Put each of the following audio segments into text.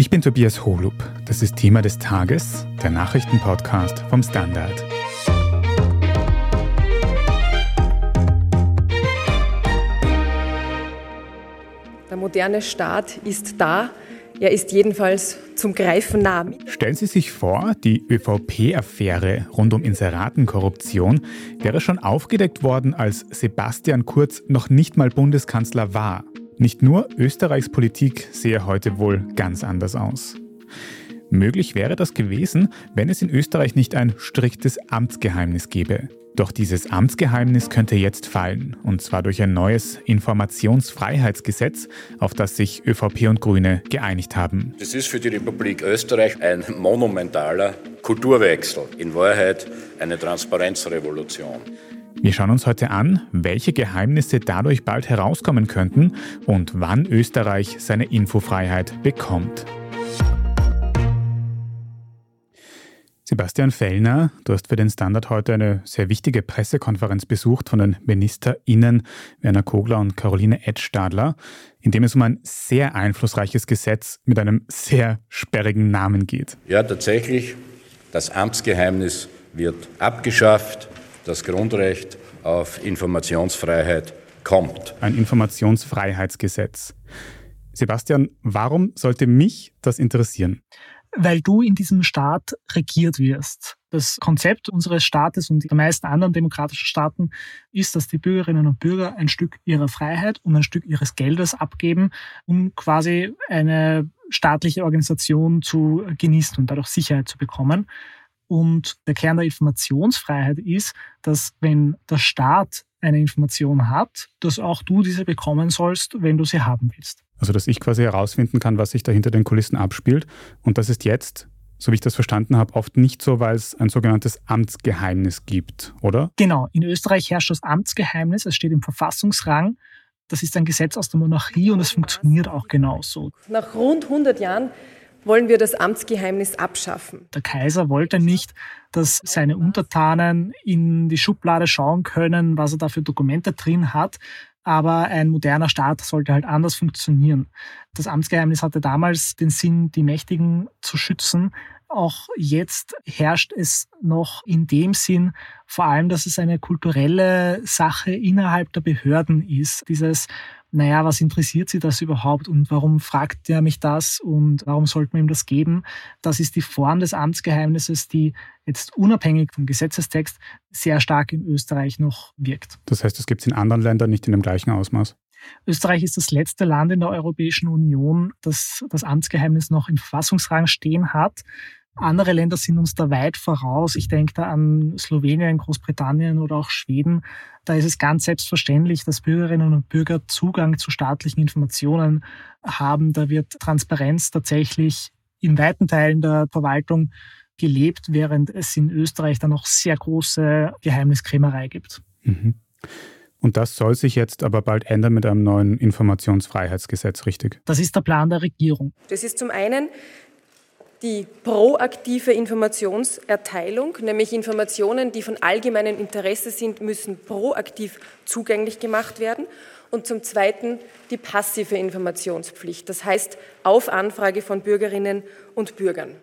Ich bin Tobias Holub. Das ist Thema des Tages, der Nachrichtenpodcast vom Standard. Der moderne Staat ist da. Er ist jedenfalls zum Greifen nah. Stellen Sie sich vor, die ÖVP-Affäre rund um Inseratenkorruption wäre schon aufgedeckt worden, als Sebastian Kurz noch nicht mal Bundeskanzler war. Nicht nur Österreichs Politik sehe heute wohl ganz anders aus. Möglich wäre das gewesen, wenn es in Österreich nicht ein striktes Amtsgeheimnis gäbe. Doch dieses Amtsgeheimnis könnte jetzt fallen, und zwar durch ein neues Informationsfreiheitsgesetz, auf das sich ÖVP und Grüne geeinigt haben. Das ist für die Republik Österreich ein monumentaler Kulturwechsel, in Wahrheit eine Transparenzrevolution. Wir schauen uns heute an, welche Geheimnisse dadurch bald herauskommen könnten und wann Österreich seine Infofreiheit bekommt. Sebastian Fellner, du hast für den Standard heute eine sehr wichtige Pressekonferenz besucht von den MinisterInnen Werner Kogler und Caroline Edstadler, in dem es um ein sehr einflussreiches Gesetz mit einem sehr sperrigen Namen geht. Ja, tatsächlich, das Amtsgeheimnis wird abgeschafft das Grundrecht auf Informationsfreiheit kommt. Ein Informationsfreiheitsgesetz. Sebastian, warum sollte mich das interessieren? Weil du in diesem Staat regiert wirst. Das Konzept unseres Staates und der meisten anderen demokratischen Staaten ist, dass die Bürgerinnen und Bürger ein Stück ihrer Freiheit und ein Stück ihres Geldes abgeben, um quasi eine staatliche Organisation zu genießen und dadurch Sicherheit zu bekommen. Und der Kern der Informationsfreiheit ist, dass wenn der Staat eine Information hat, dass auch du diese bekommen sollst, wenn du sie haben willst. Also dass ich quasi herausfinden kann, was sich da hinter den Kulissen abspielt. Und das ist jetzt, so wie ich das verstanden habe, oft nicht so, weil es ein sogenanntes Amtsgeheimnis gibt, oder? Genau. In Österreich herrscht das Amtsgeheimnis. Es steht im Verfassungsrang. Das ist ein Gesetz aus der Monarchie und es funktioniert auch genauso. Nach rund 100 Jahren wollen wir das Amtsgeheimnis abschaffen. Der Kaiser wollte nicht, dass seine Untertanen in die Schublade schauen können, was er da für Dokumente drin hat. Aber ein moderner Staat sollte halt anders funktionieren. Das Amtsgeheimnis hatte damals den Sinn, die Mächtigen zu schützen. Auch jetzt herrscht es noch in dem Sinn, vor allem, dass es eine kulturelle Sache innerhalb der Behörden ist. Dieses naja, was interessiert sie das überhaupt und warum fragt er mich das und warum sollte man ihm das geben? Das ist die Form des Amtsgeheimnisses, die jetzt unabhängig vom Gesetzestext sehr stark in Österreich noch wirkt. Das heißt, es gibt es in anderen Ländern nicht in dem gleichen Ausmaß? Österreich ist das letzte Land in der Europäischen Union, das das Amtsgeheimnis noch im Verfassungsrang stehen hat. Andere Länder sind uns da weit voraus. Ich denke da an Slowenien, Großbritannien oder auch Schweden. Da ist es ganz selbstverständlich, dass Bürgerinnen und Bürger Zugang zu staatlichen Informationen haben. Da wird Transparenz tatsächlich in weiten Teilen der Verwaltung gelebt, während es in Österreich dann noch sehr große Geheimniskrämerei gibt. Mhm. Und das soll sich jetzt aber bald ändern mit einem neuen Informationsfreiheitsgesetz, richtig? Das ist der Plan der Regierung. Das ist zum einen die proaktive Informationserteilung, nämlich Informationen, die von allgemeinem Interesse sind, müssen proaktiv zugänglich gemacht werden. Und zum Zweiten die passive Informationspflicht, das heißt auf Anfrage von Bürgerinnen und Bürgern.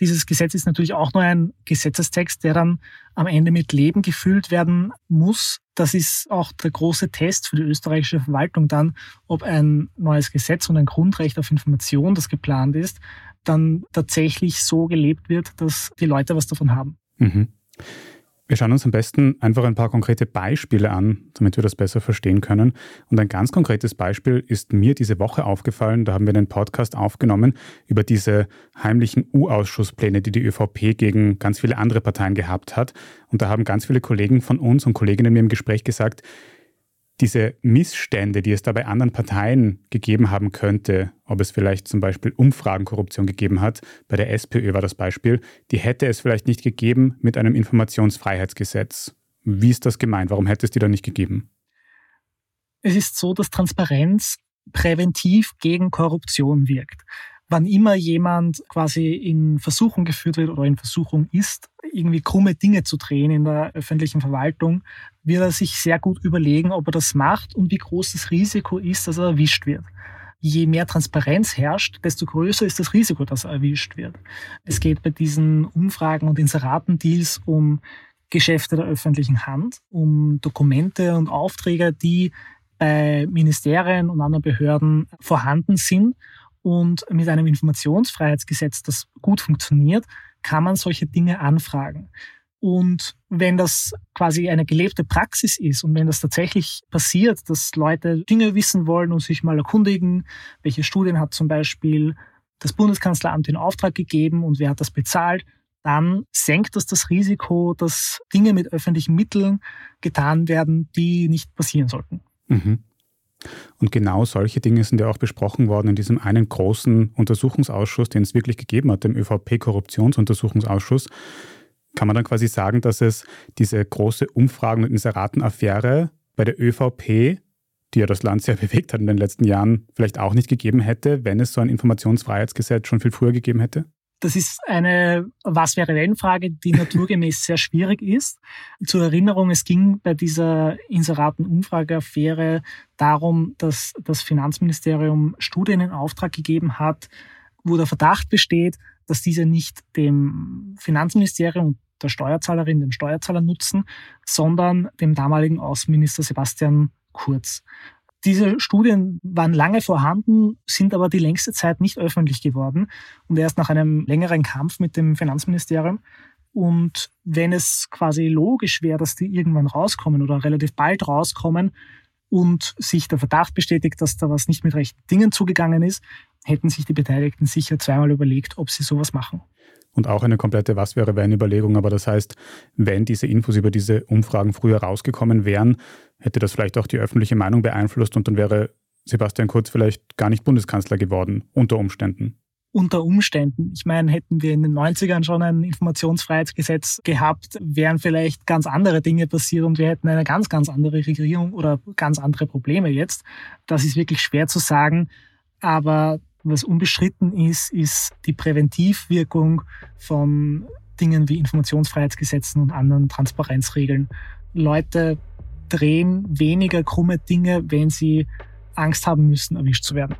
Dieses Gesetz ist natürlich auch nur ein Gesetzestext, der dann am Ende mit Leben gefüllt werden muss. Das ist auch der große Test für die österreichische Verwaltung dann, ob ein neues Gesetz und ein Grundrecht auf Information, das geplant ist, dann tatsächlich so gelebt wird, dass die Leute was davon haben. Mhm. Wir schauen uns am besten einfach ein paar konkrete Beispiele an, damit wir das besser verstehen können. Und ein ganz konkretes Beispiel ist mir diese Woche aufgefallen. Da haben wir einen Podcast aufgenommen über diese heimlichen U-Ausschusspläne, die die ÖVP gegen ganz viele andere Parteien gehabt hat. Und da haben ganz viele Kollegen von uns und Kolleginnen mir im Gespräch gesagt, diese Missstände, die es da bei anderen Parteien gegeben haben könnte, ob es vielleicht zum Beispiel Umfragenkorruption gegeben hat, bei der SPÖ war das Beispiel, die hätte es vielleicht nicht gegeben mit einem Informationsfreiheitsgesetz. Wie ist das gemeint? Warum hätte es die dann nicht gegeben? Es ist so, dass Transparenz präventiv gegen Korruption wirkt wann immer jemand quasi in Versuchung geführt wird oder in Versuchung ist, irgendwie krumme Dinge zu drehen in der öffentlichen Verwaltung, wird er sich sehr gut überlegen, ob er das macht und wie groß das Risiko ist, dass er erwischt wird. je mehr Transparenz herrscht, desto größer ist das Risiko, dass er erwischt wird. Es geht bei diesen Umfragen und Inseratendeals um Geschäfte der öffentlichen Hand, um Dokumente und Aufträge, die bei Ministerien und anderen Behörden vorhanden sind. Und mit einem Informationsfreiheitsgesetz, das gut funktioniert, kann man solche Dinge anfragen. Und wenn das quasi eine gelebte Praxis ist und wenn das tatsächlich passiert, dass Leute Dinge wissen wollen und sich mal erkundigen, welche Studien hat zum Beispiel das Bundeskanzleramt in Auftrag gegeben und wer hat das bezahlt, dann senkt das das Risiko, dass Dinge mit öffentlichen Mitteln getan werden, die nicht passieren sollten. Mhm. Und genau solche Dinge sind ja auch besprochen worden in diesem einen großen Untersuchungsausschuss, den es wirklich gegeben hat, dem ÖVP-Korruptionsuntersuchungsausschuss kann man dann quasi sagen, dass es diese große Umfragen- und Inseratenaffäre bei der ÖVP, die ja das Land sehr bewegt hat in den letzten Jahren, vielleicht auch nicht gegeben hätte, wenn es so ein Informationsfreiheitsgesetz schon viel früher gegeben hätte? Das ist eine Was wäre wenn Frage, die naturgemäß sehr schwierig ist. Zur Erinnerung, es ging bei dieser Inseraten-Umfrageaffäre darum, dass das Finanzministerium Studien in Auftrag gegeben hat, wo der Verdacht besteht, dass diese nicht dem Finanzministerium der Steuerzahlerin, dem Steuerzahler nutzen, sondern dem damaligen Außenminister Sebastian Kurz. Diese Studien waren lange vorhanden, sind aber die längste Zeit nicht öffentlich geworden und erst nach einem längeren Kampf mit dem Finanzministerium. Und wenn es quasi logisch wäre, dass die irgendwann rauskommen oder relativ bald rauskommen und sich der Verdacht bestätigt, dass da was nicht mit rechten Dingen zugegangen ist, hätten sich die Beteiligten sicher zweimal überlegt, ob sie sowas machen. Und auch eine komplette Was wäre wenn Überlegung. Aber das heißt, wenn diese Infos über diese Umfragen früher rausgekommen wären, hätte das vielleicht auch die öffentliche Meinung beeinflusst und dann wäre Sebastian Kurz vielleicht gar nicht Bundeskanzler geworden, unter Umständen. Unter Umständen. Ich meine, hätten wir in den 90ern schon ein Informationsfreiheitsgesetz gehabt, wären vielleicht ganz andere Dinge passiert und wir hätten eine ganz, ganz andere Regierung oder ganz andere Probleme jetzt. Das ist wirklich schwer zu sagen. Aber was unbestritten ist, ist die Präventivwirkung von Dingen wie Informationsfreiheitsgesetzen und anderen Transparenzregeln. Leute drehen weniger krumme Dinge, wenn sie Angst haben müssen, erwischt zu werden.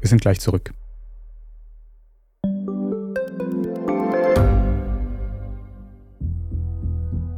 Wir sind gleich zurück.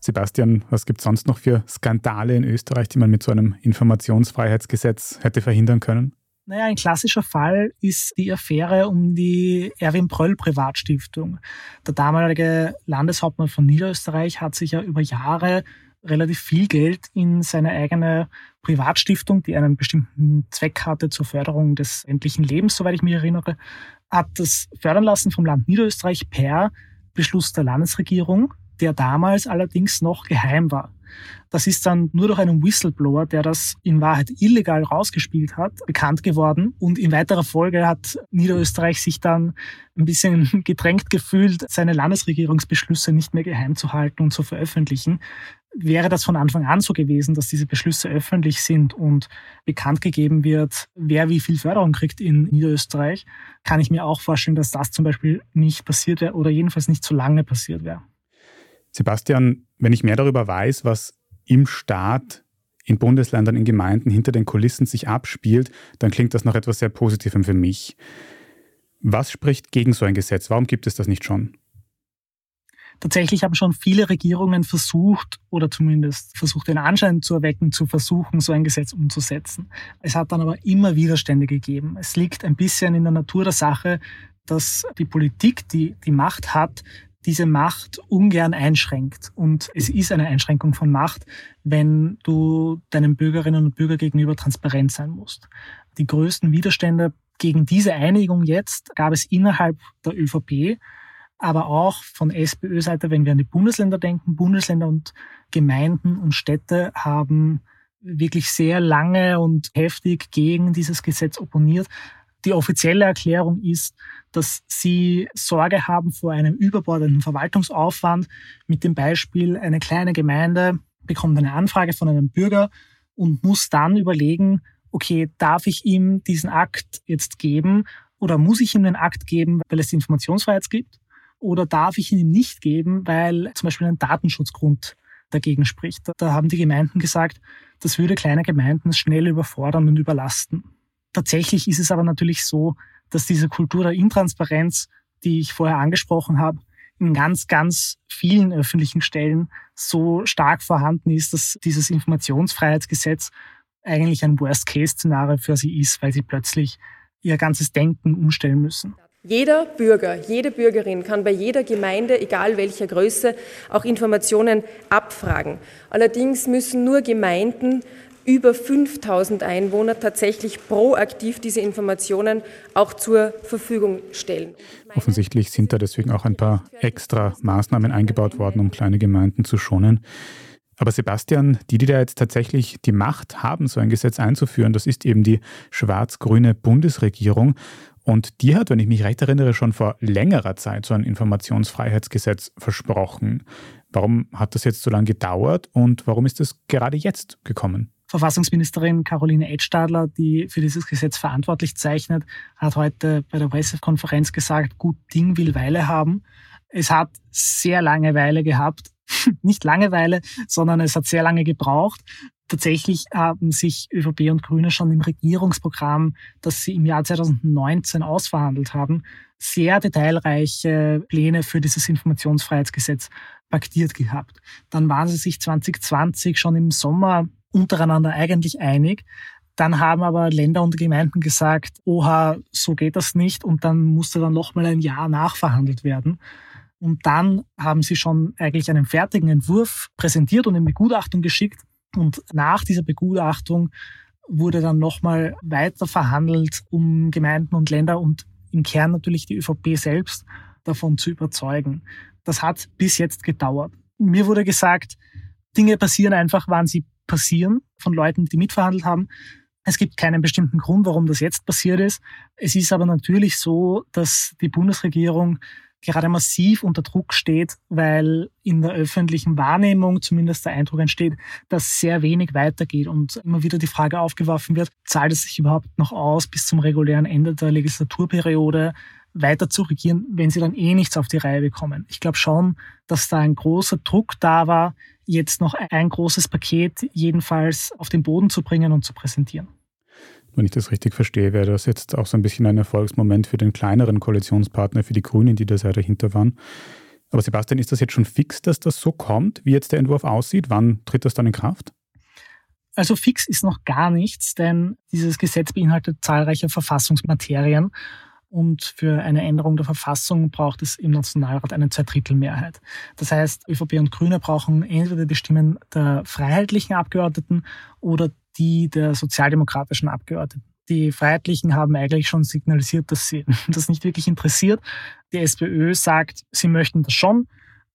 Sebastian, was gibt es sonst noch für Skandale in Österreich, die man mit so einem Informationsfreiheitsgesetz hätte verhindern können? Naja, ein klassischer Fall ist die Affäre um die Erwin Pröll Privatstiftung. Der damalige Landeshauptmann von Niederösterreich hat sich ja über Jahre relativ viel Geld in seine eigene Privatstiftung, die einen bestimmten Zweck hatte zur Förderung des endlichen Lebens, soweit ich mich erinnere, hat das fördern lassen vom Land Niederösterreich per Beschluss der Landesregierung der damals allerdings noch geheim war. Das ist dann nur durch einen Whistleblower, der das in Wahrheit illegal rausgespielt hat, bekannt geworden. Und in weiterer Folge hat Niederösterreich sich dann ein bisschen gedrängt gefühlt, seine Landesregierungsbeschlüsse nicht mehr geheim zu halten und zu veröffentlichen. Wäre das von Anfang an so gewesen, dass diese Beschlüsse öffentlich sind und bekannt gegeben wird, wer wie viel Förderung kriegt in Niederösterreich, kann ich mir auch vorstellen, dass das zum Beispiel nicht passiert wäre oder jedenfalls nicht so lange passiert wäre. Sebastian, wenn ich mehr darüber weiß, was im Staat, in Bundesländern, in Gemeinden hinter den Kulissen sich abspielt, dann klingt das nach etwas sehr Positivem für mich. Was spricht gegen so ein Gesetz? Warum gibt es das nicht schon? Tatsächlich haben schon viele Regierungen versucht oder zumindest versucht den Anschein zu erwecken, zu versuchen, so ein Gesetz umzusetzen. Es hat dann aber immer Widerstände gegeben. Es liegt ein bisschen in der Natur der Sache, dass die Politik, die die Macht hat, diese Macht ungern einschränkt. Und es ist eine Einschränkung von Macht, wenn du deinen Bürgerinnen und Bürgern gegenüber transparent sein musst. Die größten Widerstände gegen diese Einigung jetzt gab es innerhalb der ÖVP, aber auch von SPÖ-Seite, wenn wir an die Bundesländer denken. Bundesländer und Gemeinden und Städte haben wirklich sehr lange und heftig gegen dieses Gesetz opponiert. Die offizielle Erklärung ist, dass sie Sorge haben vor einem überbordenden Verwaltungsaufwand. Mit dem Beispiel, eine kleine Gemeinde bekommt eine Anfrage von einem Bürger und muss dann überlegen, okay, darf ich ihm diesen Akt jetzt geben oder muss ich ihm den Akt geben, weil es die Informationsfreiheit gibt? Oder darf ich ihn ihm nicht geben, weil zum Beispiel ein Datenschutzgrund dagegen spricht? Da haben die Gemeinden gesagt, das würde kleine Gemeinden schnell überfordern und überlasten. Tatsächlich ist es aber natürlich so, dass diese Kultur der Intransparenz, die ich vorher angesprochen habe, in ganz, ganz vielen öffentlichen Stellen so stark vorhanden ist, dass dieses Informationsfreiheitsgesetz eigentlich ein Worst-Case-Szenario für sie ist, weil sie plötzlich ihr ganzes Denken umstellen müssen. Jeder Bürger, jede Bürgerin kann bei jeder Gemeinde, egal welcher Größe, auch Informationen abfragen. Allerdings müssen nur Gemeinden über 5000 Einwohner tatsächlich proaktiv diese Informationen auch zur Verfügung stellen. Offensichtlich sind da deswegen auch ein paar extra Maßnahmen eingebaut worden, um kleine Gemeinden zu schonen. Aber Sebastian, die, die da jetzt tatsächlich die Macht haben, so ein Gesetz einzuführen, das ist eben die schwarz-grüne Bundesregierung. Und die hat, wenn ich mich recht erinnere, schon vor längerer Zeit so ein Informationsfreiheitsgesetz versprochen. Warum hat das jetzt so lange gedauert und warum ist es gerade jetzt gekommen? Verfassungsministerin Caroline Edstadler, die für dieses Gesetz verantwortlich zeichnet, hat heute bei der Pressekonferenz gesagt, gut Ding will Weile haben. Es hat sehr lange Weile gehabt. Nicht Langeweile, sondern es hat sehr lange gebraucht. Tatsächlich haben sich ÖVP und Grüne schon im Regierungsprogramm, das sie im Jahr 2019 ausverhandelt haben, sehr detailreiche Pläne für dieses Informationsfreiheitsgesetz paktiert gehabt. Dann waren sie sich 2020 schon im Sommer untereinander eigentlich einig. Dann haben aber Länder und Gemeinden gesagt, oha, so geht das nicht. Und dann musste dann nochmal ein Jahr nachverhandelt werden. Und dann haben sie schon eigentlich einen fertigen Entwurf präsentiert und in Begutachtung geschickt. Und nach dieser Begutachtung wurde dann nochmal weiter verhandelt, um Gemeinden und Länder und im Kern natürlich die ÖVP selbst davon zu überzeugen. Das hat bis jetzt gedauert. Mir wurde gesagt, Dinge passieren einfach, wann sie passieren von Leuten, die mitverhandelt haben. Es gibt keinen bestimmten Grund, warum das jetzt passiert ist. Es ist aber natürlich so, dass die Bundesregierung gerade massiv unter Druck steht, weil in der öffentlichen Wahrnehmung zumindest der Eindruck entsteht, dass sehr wenig weitergeht und immer wieder die Frage aufgeworfen wird, zahlt es sich überhaupt noch aus bis zum regulären Ende der Legislaturperiode weiter zu regieren, wenn sie dann eh nichts auf die Reihe bekommen. Ich glaube schon, dass da ein großer Druck da war, jetzt noch ein großes Paket jedenfalls auf den Boden zu bringen und zu präsentieren. Wenn ich das richtig verstehe, wäre das jetzt auch so ein bisschen ein Erfolgsmoment für den kleineren Koalitionspartner, für die Grünen, die da sehr dahinter waren. Aber Sebastian, ist das jetzt schon fix, dass das so kommt, wie jetzt der Entwurf aussieht? Wann tritt das dann in Kraft? Also fix ist noch gar nichts, denn dieses Gesetz beinhaltet zahlreiche Verfassungsmaterien und für eine Änderung der Verfassung braucht es im Nationalrat eine Zweidrittelmehrheit. Das heißt, ÖVP und Grüne brauchen entweder die Stimmen der freiheitlichen Abgeordneten oder die der sozialdemokratischen Abgeordneten. Die Freiheitlichen haben eigentlich schon signalisiert, dass sie das nicht wirklich interessiert. Die SPÖ sagt, sie möchten das schon,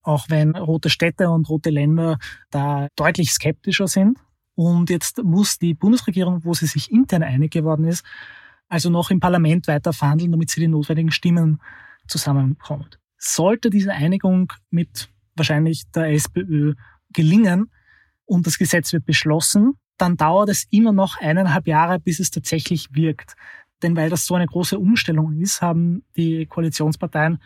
auch wenn rote Städte und rote Länder da deutlich skeptischer sind. Und jetzt muss die Bundesregierung, wo sie sich intern einig geworden ist, also noch im Parlament weiter verhandeln, damit sie die notwendigen Stimmen zusammenbekommt. Sollte diese Einigung mit wahrscheinlich der SPÖ gelingen und das Gesetz wird beschlossen, dann dauert es immer noch eineinhalb Jahre, bis es tatsächlich wirkt. Denn weil das so eine große Umstellung ist, haben die Koalitionsparteien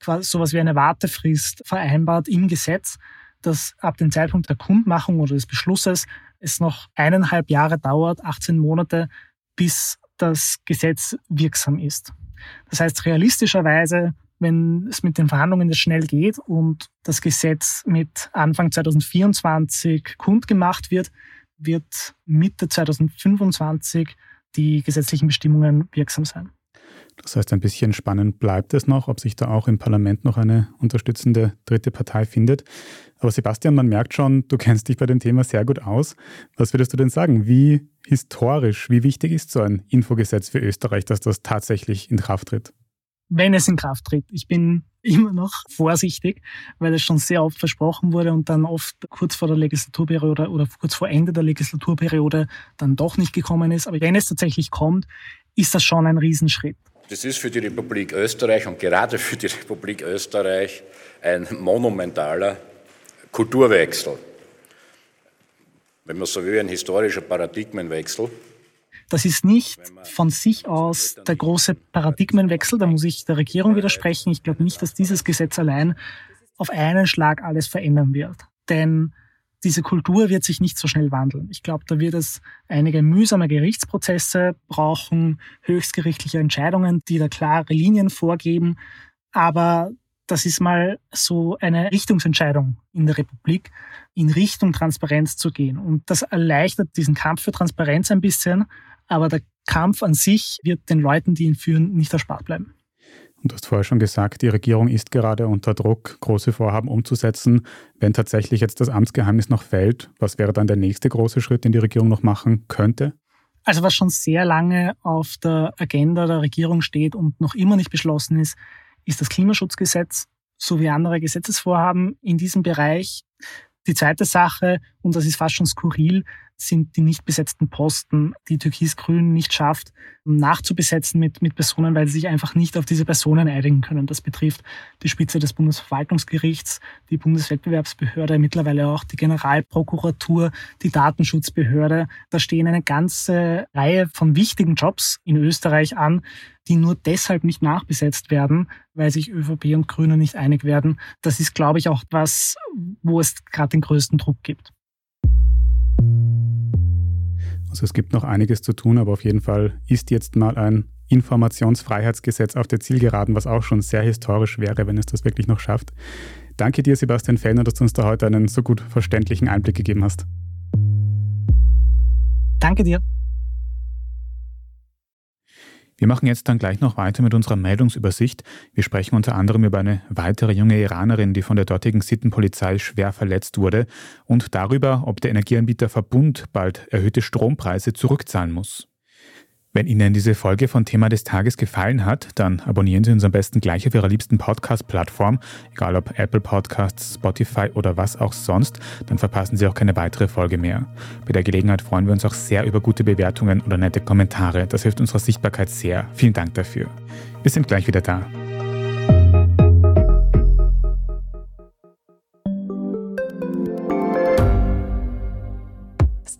quasi sowas wie eine Wartefrist vereinbart im Gesetz, dass ab dem Zeitpunkt der Kundmachung oder des Beschlusses es noch eineinhalb Jahre dauert, 18 Monate, bis das Gesetz wirksam ist. Das heißt, realistischerweise wenn es mit den Verhandlungen jetzt schnell geht und das Gesetz mit Anfang 2024 kundgemacht wird, wird Mitte 2025 die gesetzlichen Bestimmungen wirksam sein. Das heißt, ein bisschen spannend bleibt es noch, ob sich da auch im Parlament noch eine unterstützende dritte Partei findet. Aber Sebastian, man merkt schon, du kennst dich bei dem Thema sehr gut aus. Was würdest du denn sagen? Wie historisch, wie wichtig ist so ein Infogesetz für Österreich, dass das tatsächlich in Kraft tritt? Wenn es in Kraft tritt. Ich bin immer noch vorsichtig, weil es schon sehr oft versprochen wurde und dann oft kurz vor der Legislaturperiode oder kurz vor Ende der Legislaturperiode dann doch nicht gekommen ist. Aber wenn es tatsächlich kommt, ist das schon ein Riesenschritt. Das ist für die Republik Österreich und gerade für die Republik Österreich ein monumentaler Kulturwechsel. Wenn man so will, ein historischer Paradigmenwechsel. Das ist nicht von sich aus der große Paradigmenwechsel, da muss ich der Regierung widersprechen. Ich glaube nicht, dass dieses Gesetz allein auf einen Schlag alles verändern wird. Denn diese Kultur wird sich nicht so schnell wandeln. Ich glaube, da wird es einige mühsame Gerichtsprozesse brauchen, höchstgerichtliche Entscheidungen, die da klare Linien vorgeben. Aber das ist mal so eine Richtungsentscheidung in der Republik, in Richtung Transparenz zu gehen. Und das erleichtert diesen Kampf für Transparenz ein bisschen, aber der Kampf an sich wird den Leuten, die ihn führen, nicht erspart bleiben. Und du hast vorher schon gesagt, die Regierung ist gerade unter Druck, große Vorhaben umzusetzen. Wenn tatsächlich jetzt das Amtsgeheimnis noch fällt, was wäre dann der nächste große Schritt, den die Regierung noch machen könnte? Also was schon sehr lange auf der Agenda der Regierung steht und noch immer nicht beschlossen ist, ist das Klimaschutzgesetz sowie andere Gesetzesvorhaben in diesem Bereich. Die zweite Sache, und das ist fast schon skurril, sind die nicht besetzten Posten, die Türkis-Grün nicht schafft, nachzubesetzen mit, mit Personen, weil sie sich einfach nicht auf diese Personen einigen können. Das betrifft die Spitze des Bundesverwaltungsgerichts, die Bundeswettbewerbsbehörde, mittlerweile auch die Generalprokuratur, die Datenschutzbehörde. Da stehen eine ganze Reihe von wichtigen Jobs in Österreich an, die nur deshalb nicht nachbesetzt werden, weil sich ÖVP und Grüne nicht einig werden. Das ist, glaube ich, auch was, wo es gerade den größten Druck gibt. Also es gibt noch einiges zu tun, aber auf jeden Fall ist jetzt mal ein Informationsfreiheitsgesetz auf der Zielgeraden, was auch schon sehr historisch wäre, wenn es das wirklich noch schafft. Danke dir, Sebastian Fellner, dass du uns da heute einen so gut verständlichen Einblick gegeben hast. Danke dir. Wir machen jetzt dann gleich noch weiter mit unserer Meldungsübersicht. Wir sprechen unter anderem über eine weitere junge Iranerin, die von der dortigen Sittenpolizei schwer verletzt wurde und darüber, ob der Energieanbieter Verbund bald erhöhte Strompreise zurückzahlen muss. Wenn Ihnen diese Folge von Thema des Tages gefallen hat, dann abonnieren Sie uns am besten gleich auf Ihrer liebsten Podcast-Plattform, egal ob Apple Podcasts, Spotify oder was auch sonst, dann verpassen Sie auch keine weitere Folge mehr. Bei der Gelegenheit freuen wir uns auch sehr über gute Bewertungen oder nette Kommentare. Das hilft unserer Sichtbarkeit sehr. Vielen Dank dafür. Wir sind gleich wieder da.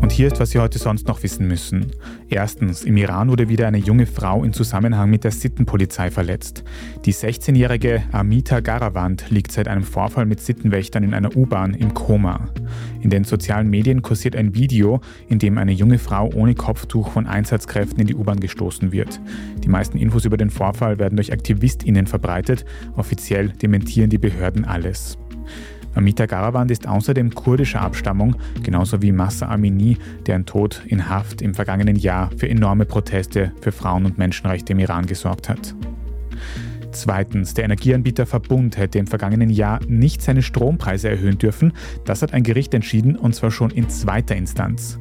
Und hier ist, was Sie heute sonst noch wissen müssen. Erstens, im Iran wurde wieder eine junge Frau in Zusammenhang mit der Sittenpolizei verletzt. Die 16-jährige Amita Garavand liegt seit einem Vorfall mit Sittenwächtern in einer U-Bahn im Koma. In den sozialen Medien kursiert ein Video, in dem eine junge Frau ohne Kopftuch von Einsatzkräften in die U-Bahn gestoßen wird. Die meisten Infos über den Vorfall werden durch AktivistInnen verbreitet. Offiziell dementieren die Behörden alles. Amita Garavand ist außerdem kurdischer Abstammung, genauso wie Massa Amini, deren Tod in Haft im vergangenen Jahr für enorme Proteste für Frauen- und Menschenrechte im Iran gesorgt hat. Zweitens, der Energieanbieter Verbund hätte im vergangenen Jahr nicht seine Strompreise erhöhen dürfen. Das hat ein Gericht entschieden und zwar schon in zweiter Instanz.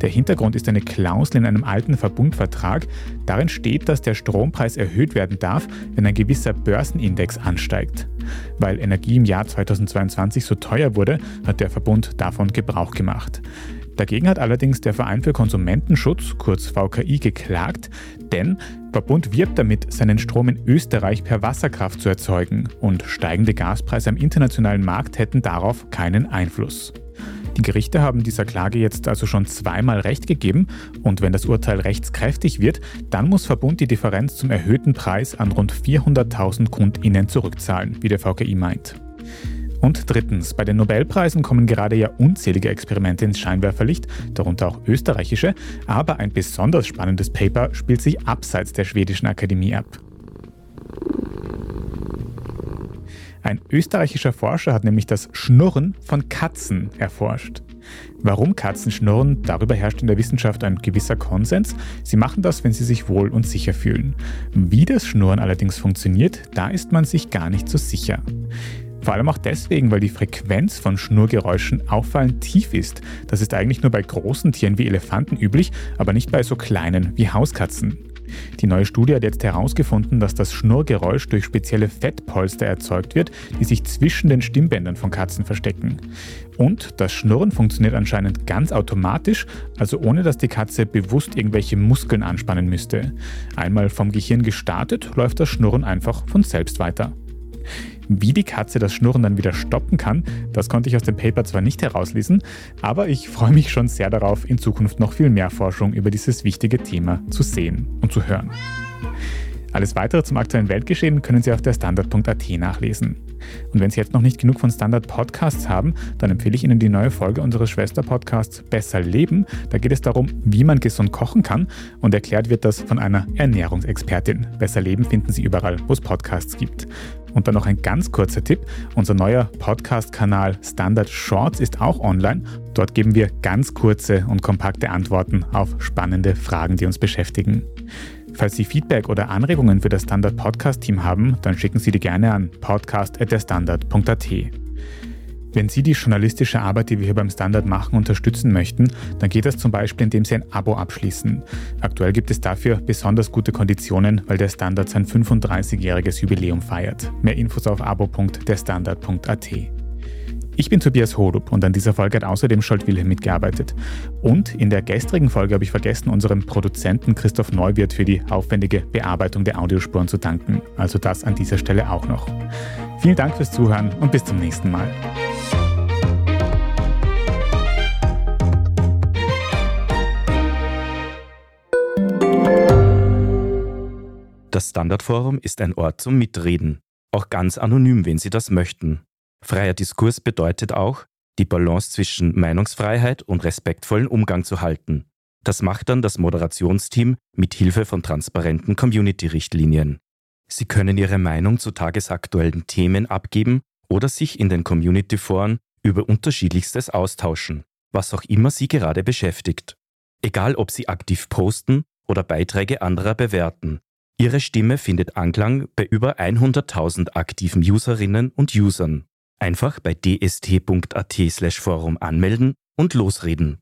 Der Hintergrund ist eine Klausel in einem alten Verbundvertrag. Darin steht, dass der Strompreis erhöht werden darf, wenn ein gewisser Börsenindex ansteigt. Weil Energie im Jahr 2022 so teuer wurde, hat der Verbund davon Gebrauch gemacht. Dagegen hat allerdings der Verein für Konsumentenschutz, kurz VKI, geklagt, denn Verbund wirbt damit, seinen Strom in Österreich per Wasserkraft zu erzeugen und steigende Gaspreise am internationalen Markt hätten darauf keinen Einfluss. Die Gerichte haben dieser Klage jetzt also schon zweimal Recht gegeben und wenn das Urteil rechtskräftig wird, dann muss Verbund die Differenz zum erhöhten Preis an rund 400.000 KundInnen zurückzahlen, wie der VKI meint. Und drittens, bei den Nobelpreisen kommen gerade ja unzählige Experimente ins Scheinwerferlicht, darunter auch österreichische, aber ein besonders spannendes Paper spielt sich abseits der schwedischen Akademie ab. Ein österreichischer Forscher hat nämlich das Schnurren von Katzen erforscht. Warum Katzen schnurren, darüber herrscht in der Wissenschaft ein gewisser Konsens. Sie machen das, wenn sie sich wohl und sicher fühlen. Wie das Schnurren allerdings funktioniert, da ist man sich gar nicht so sicher. Vor allem auch deswegen, weil die Frequenz von Schnurgeräuschen auffallend tief ist. Das ist eigentlich nur bei großen Tieren wie Elefanten üblich, aber nicht bei so kleinen wie Hauskatzen. Die neue Studie hat jetzt herausgefunden, dass das Schnurgeräusch durch spezielle Fettpolster erzeugt wird, die sich zwischen den Stimmbändern von Katzen verstecken. Und das Schnurren funktioniert anscheinend ganz automatisch, also ohne dass die Katze bewusst irgendwelche Muskeln anspannen müsste. Einmal vom Gehirn gestartet, läuft das Schnurren einfach von selbst weiter. Wie die Katze das Schnurren dann wieder stoppen kann, das konnte ich aus dem Paper zwar nicht herauslesen, aber ich freue mich schon sehr darauf, in Zukunft noch viel mehr Forschung über dieses wichtige Thema zu sehen und zu hören. Alles weitere zum aktuellen Weltgeschehen können Sie auf der Standard.at nachlesen. Und wenn Sie jetzt noch nicht genug von Standard Podcasts haben, dann empfehle ich Ihnen die neue Folge unseres Schwesterpodcasts Besser Leben. Da geht es darum, wie man gesund kochen kann und erklärt wird das von einer Ernährungsexpertin. Besser Leben finden Sie überall, wo es Podcasts gibt. Und dann noch ein ganz kurzer Tipp. Unser neuer Podcast-Kanal Standard Shorts ist auch online. Dort geben wir ganz kurze und kompakte Antworten auf spannende Fragen, die uns beschäftigen. Falls Sie Feedback oder Anregungen für das Standard Podcast Team haben, dann schicken Sie die gerne an podcast.derstandard.at. Wenn Sie die journalistische Arbeit, die wir hier beim Standard machen, unterstützen möchten, dann geht das zum Beispiel, indem Sie ein Abo abschließen. Aktuell gibt es dafür besonders gute Konditionen, weil der Standard sein 35-jähriges Jubiläum feiert. Mehr Infos auf abo.derstandard.at. Ich bin Tobias Horup und an dieser Folge hat außerdem Scholt Wilhelm mitgearbeitet. Und in der gestrigen Folge habe ich vergessen, unserem Produzenten Christoph Neuwirth für die aufwendige Bearbeitung der Audiospuren zu danken. Also das an dieser Stelle auch noch. Vielen Dank fürs Zuhören und bis zum nächsten Mal. Das Standardforum ist ein Ort zum Mitreden, auch ganz anonym, wenn Sie das möchten. Freier Diskurs bedeutet auch, die Balance zwischen Meinungsfreiheit und respektvollen Umgang zu halten. Das macht dann das Moderationsteam mit Hilfe von transparenten Community-Richtlinien. Sie können Ihre Meinung zu tagesaktuellen Themen abgeben oder sich in den Community-Foren über unterschiedlichstes austauschen, was auch immer Sie gerade beschäftigt. Egal ob Sie aktiv posten oder Beiträge anderer bewerten, Ihre Stimme findet Anklang bei über 100.000 aktiven Userinnen und Usern. Einfach bei dst.at/forum anmelden und losreden.